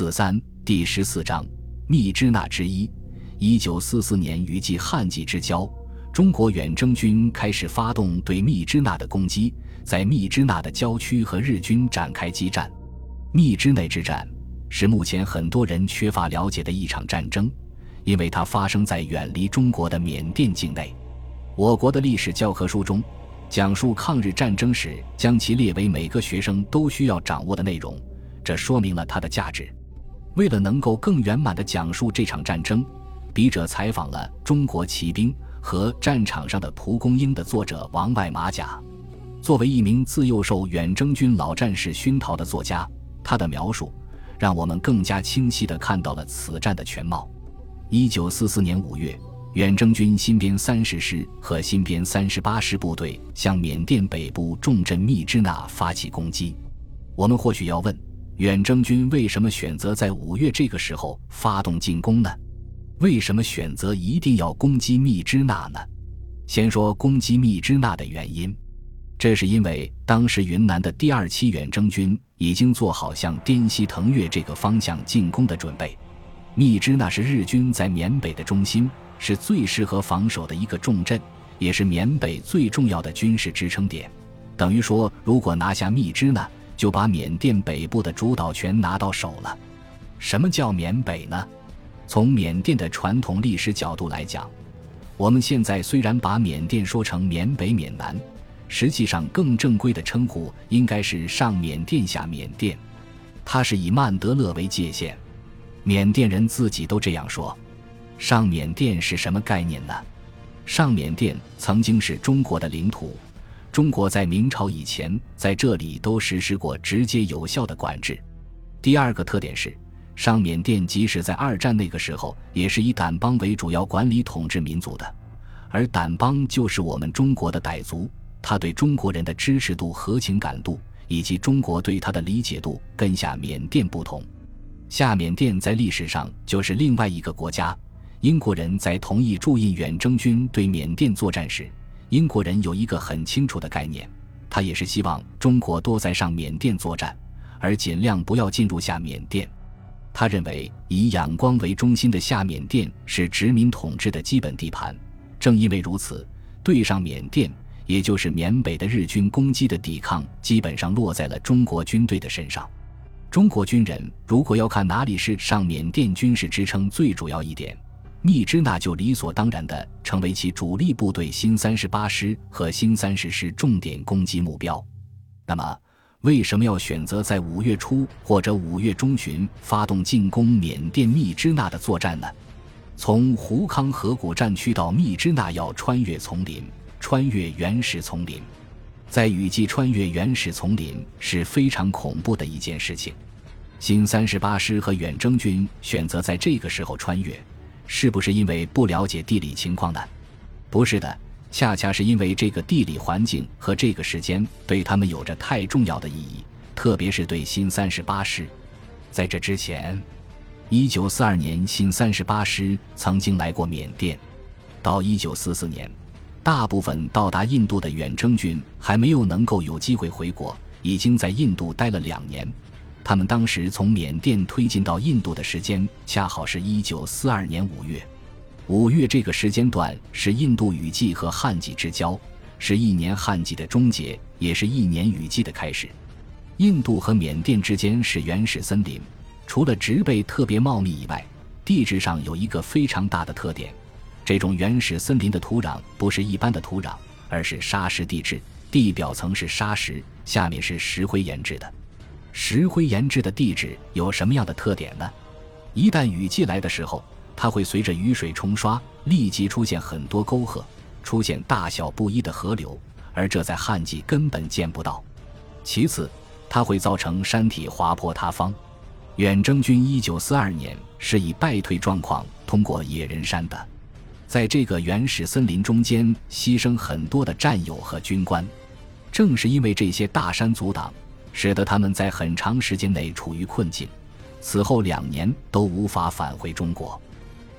四三第十四章密支那之一。一九四四年雨季旱季之交，中国远征军开始发动对密支那的攻击，在密支那的郊区和日军展开激战。密支那之战是目前很多人缺乏了解的一场战争，因为它发生在远离中国的缅甸境内。我国的历史教科书中，讲述抗日战争时将其列为每个学生都需要掌握的内容，这说明了它的价值。为了能够更圆满地讲述这场战争，笔者采访了《中国骑兵和战场上的蒲公英》的作者王外马甲。作为一名自幼受远征军老战士熏陶的作家，他的描述让我们更加清晰地看到了此战的全貌。一九四四年五月。远征军新编三十师和新编三十八师部队向缅甸北部重镇密支那发起攻击。我们或许要问：远征军为什么选择在五月这个时候发动进攻呢？为什么选择一定要攻击密支那呢？先说攻击密支那的原因，这是因为当时云南的第二期远征军已经做好向滇西腾越这个方向进攻的准备。密支那是日军在缅北的中心。是最适合防守的一个重镇，也是缅北最重要的军事支撑点。等于说，如果拿下密支那，就把缅甸北部的主导权拿到手了。什么叫缅北呢？从缅甸的传统历史角度来讲，我们现在虽然把缅甸说成缅北、缅南，实际上更正规的称呼应该是上缅甸、下缅甸。它是以曼德勒为界限，缅甸人自己都这样说。上缅甸是什么概念呢？上缅甸曾经是中国的领土，中国在明朝以前在这里都实施过直接有效的管制。第二个特点是，上缅甸即使在二战那个时候，也是以掸邦为主要管理统治民族的，而掸邦就是我们中国的傣族，他对中国人的支持度和情感度，以及中国对他的理解度，跟下缅甸不同。下缅甸在历史上就是另外一个国家。英国人在同意驻印远征军对缅甸作战时，英国人有一个很清楚的概念，他也是希望中国多在上缅甸作战，而尽量不要进入下缅甸。他认为以仰光为中心的下缅甸是殖民统治的基本地盘，正因为如此，对上缅甸，也就是缅北的日军攻击的抵抗，基本上落在了中国军队的身上。中国军人如果要看哪里是上缅甸军事支撑最主要一点。密支那就理所当然地成为其主力部队新三十八师和新三十师重点攻击目标。那么，为什么要选择在五月初或者五月中旬发动进攻缅甸密支那的作战呢？从胡康河谷战区到密支那要穿越丛林，穿越原始丛林，在雨季穿越原始丛林是非常恐怖的一件事情。新三十八师和远征军选择在这个时候穿越。是不是因为不了解地理情况呢？不是的，恰恰是因为这个地理环境和这个时间对他们有着太重要的意义，特别是对新三十八师。在这之前，一九四二年新三十八师曾经来过缅甸，到一九四四年，大部分到达印度的远征军还没有能够有机会回国，已经在印度待了两年。他们当时从缅甸推进到印度的时间，恰好是一九四二年五月。五月这个时间段是印度雨季和旱季之交，是一年旱季的终结，也是一年雨季的开始。印度和缅甸之间是原始森林，除了植被特别茂密以外，地质上有一个非常大的特点：这种原始森林的土壤不是一般的土壤，而是沙石地质，地表层是沙石，下面是石灰岩质的。石灰岩质的地质有什么样的特点呢？一旦雨季来的时候，它会随着雨水冲刷，立即出现很多沟壑，出现大小不一的河流，而这在旱季根本见不到。其次，它会造成山体滑坡塌方。远征军一九四二年是以败退状况通过野人山的，在这个原始森林中间牺牲很多的战友和军官，正是因为这些大山阻挡。使得他们在很长时间内处于困境，此后两年都无法返回中国。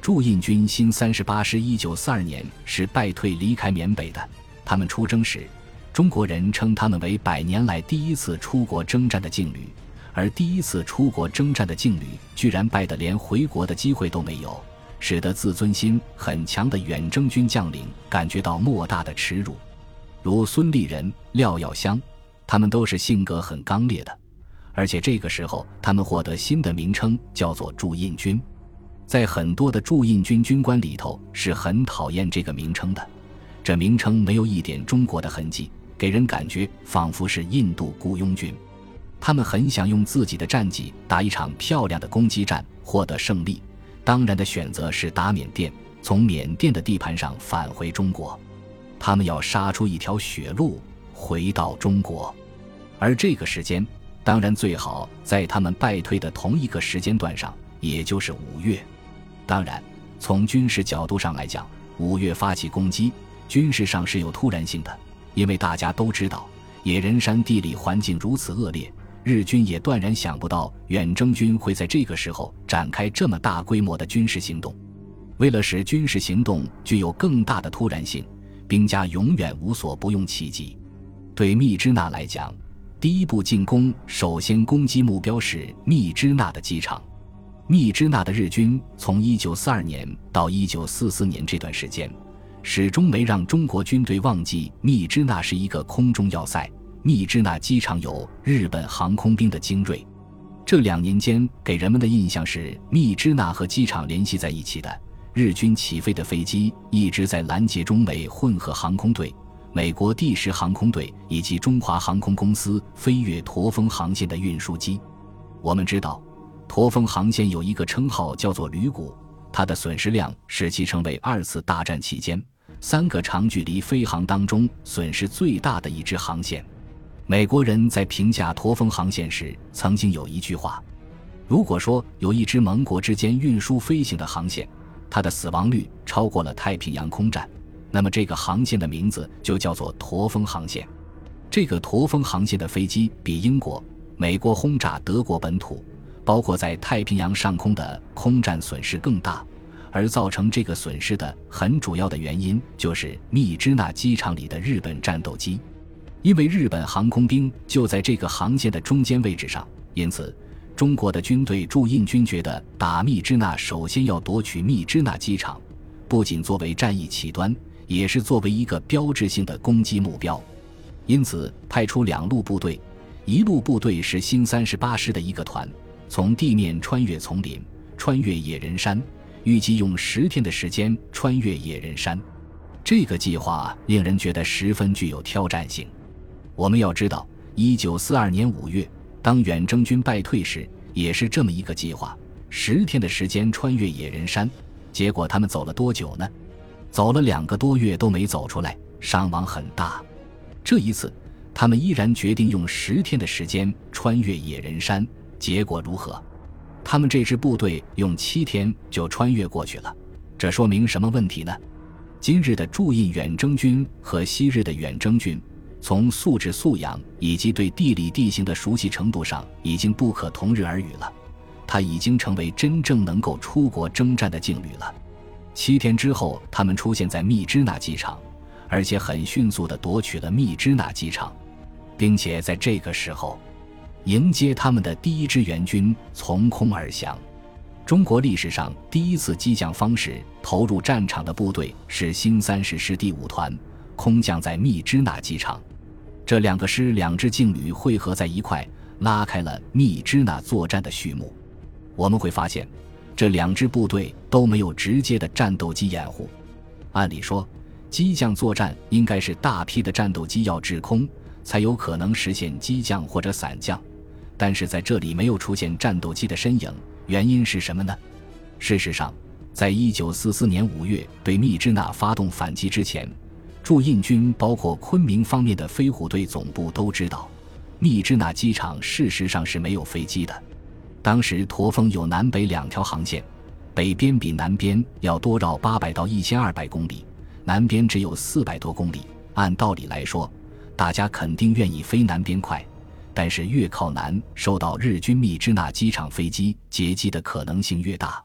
驻印军新三十八师一九四二年是败退离开缅北的。他们出征时，中国人称他们为百年来第一次出国征战的劲旅，而第一次出国征战的劲旅居然败得连回国的机会都没有，使得自尊心很强的远征军将领感觉到莫大的耻辱。如孙立人、廖耀湘，他们都是性格很刚烈的，而且这个时候他们获得新的名称，叫做驻印军。在很多的驻印军军官里头是很讨厌这个名称的，这名称没有一点中国的痕迹，给人感觉仿佛是印度雇佣军。他们很想用自己的战绩打一场漂亮的攻击战，获得胜利。当然的选择是打缅甸，从缅甸的地盘上返回中国。他们要杀出一条血路回到中国，而这个时间当然最好在他们败退的同一个时间段上，也就是五月。当然，从军事角度上来讲，五月发起攻击，军事上是有突然性的，因为大家都知道野人山地理环境如此恶劣，日军也断然想不到远征军会在这个时候展开这么大规模的军事行动。为了使军事行动具有更大的突然性，兵家永远无所不用其极。对密支那来讲，第一步进攻首先攻击目标是密支那的机场。密支那的日军从1942年到1944年这段时间，始终没让中国军队忘记密支那是一个空中要塞。密支那机场有日本航空兵的精锐。这两年间给人们的印象是密支那和机场联系在一起的。日军起飞的飞机一直在拦截中美混合航空队、美国第十航空队以及中华航空公司飞越驼峰航线的运输机。我们知道。驼峰航线有一个称号叫做“铝骨”，它的损失量使其成为二次大战期间三个长距离飞航当中损失最大的一支航线。美国人在评价驼峰航线时，曾经有一句话：“如果说有一支盟国之间运输飞行的航线，它的死亡率超过了太平洋空战，那么这个航线的名字就叫做驼峰航线。”这个驼峰航线的飞机比英国、美国轰炸德国本土。包括在太平洋上空的空战损失更大，而造成这个损失的很主要的原因就是密支那机场里的日本战斗机，因为日本航空兵就在这个航线的中间位置上，因此中国的军队驻印军觉得打密支那首先要夺取密支那机场，不仅作为战役起端，也是作为一个标志性的攻击目标，因此派出两路部队，一路部队是新三十八师的一个团。从地面穿越丛林，穿越野人山，预计用十天的时间穿越野人山。这个计划令人觉得十分具有挑战性。我们要知道，一九四二年五月，当远征军败退时，也是这么一个计划：十天的时间穿越野人山。结果他们走了多久呢？走了两个多月都没走出来，伤亡很大。这一次，他们依然决定用十天的时间穿越野人山。结果如何？他们这支部队用七天就穿越过去了，这说明什么问题呢？今日的驻印远征军和昔日的远征军，从素质素养以及对地理地形的熟悉程度上，已经不可同日而语了。他已经成为真正能够出国征战的劲旅了。七天之后，他们出现在密支那机场，而且很迅速地夺取了密支那机场，并且在这个时候。迎接他们的第一支援军从空而降。中国历史上第一次激将方式投入战场的部队是新三十师第五团，空降在密支那机场。这两个师两支劲旅汇合在一块，拉开了密支那作战的序幕。我们会发现，这两支部队都没有直接的战斗机掩护。按理说，机降作战应该是大批的战斗机要制空，才有可能实现机降或者散降。但是在这里没有出现战斗机的身影，原因是什么呢？事实上，在一九四四年五月对密支那发动反击之前，驻印军包括昆明方面的飞虎队总部都知道，密支那机场事实上是没有飞机的。当时驼峰有南北两条航线，北边比南边要多绕八百到一千二百公里，南边只有四百多公里。按道理来说，大家肯定愿意飞南边快。但是越靠南，受到日军密支那机场飞机截击的可能性越大；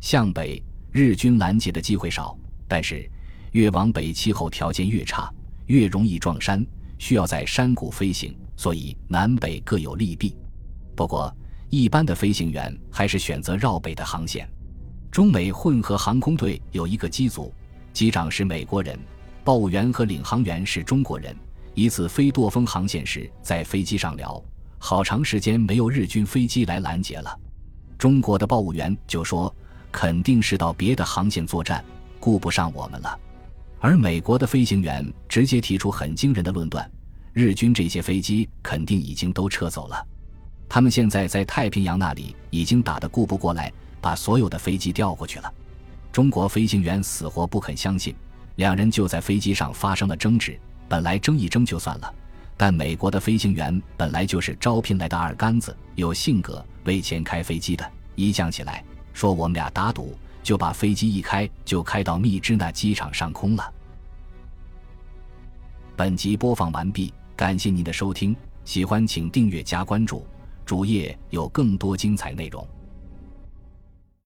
向北，日军拦截的机会少。但是越往北，气候条件越差，越容易撞山，需要在山谷飞行，所以南北各有利弊。不过，一般的飞行员还是选择绕北的航线。中美混合航空队有一个机组，机长是美国人，报务员和领航员是中国人。一次飞舵峰航线时，在飞机上聊，好长时间没有日军飞机来拦截了。中国的报务员就说：“肯定是到别的航线作战，顾不上我们了。”而美国的飞行员直接提出很惊人的论断：日军这些飞机肯定已经都撤走了，他们现在在太平洋那里已经打得顾不过来，把所有的飞机调过去了。中国飞行员死活不肯相信，两人就在飞机上发生了争执。本来争一争就算了，但美国的飞行员本来就是招聘来的二杆子，有性格，为钱开飞机的，一犟起来说我们俩打赌。就把飞机一开就开到密支那机场上空了。本集播放完毕，感谢您的收听，喜欢请订阅加关注，主页有更多精彩内容。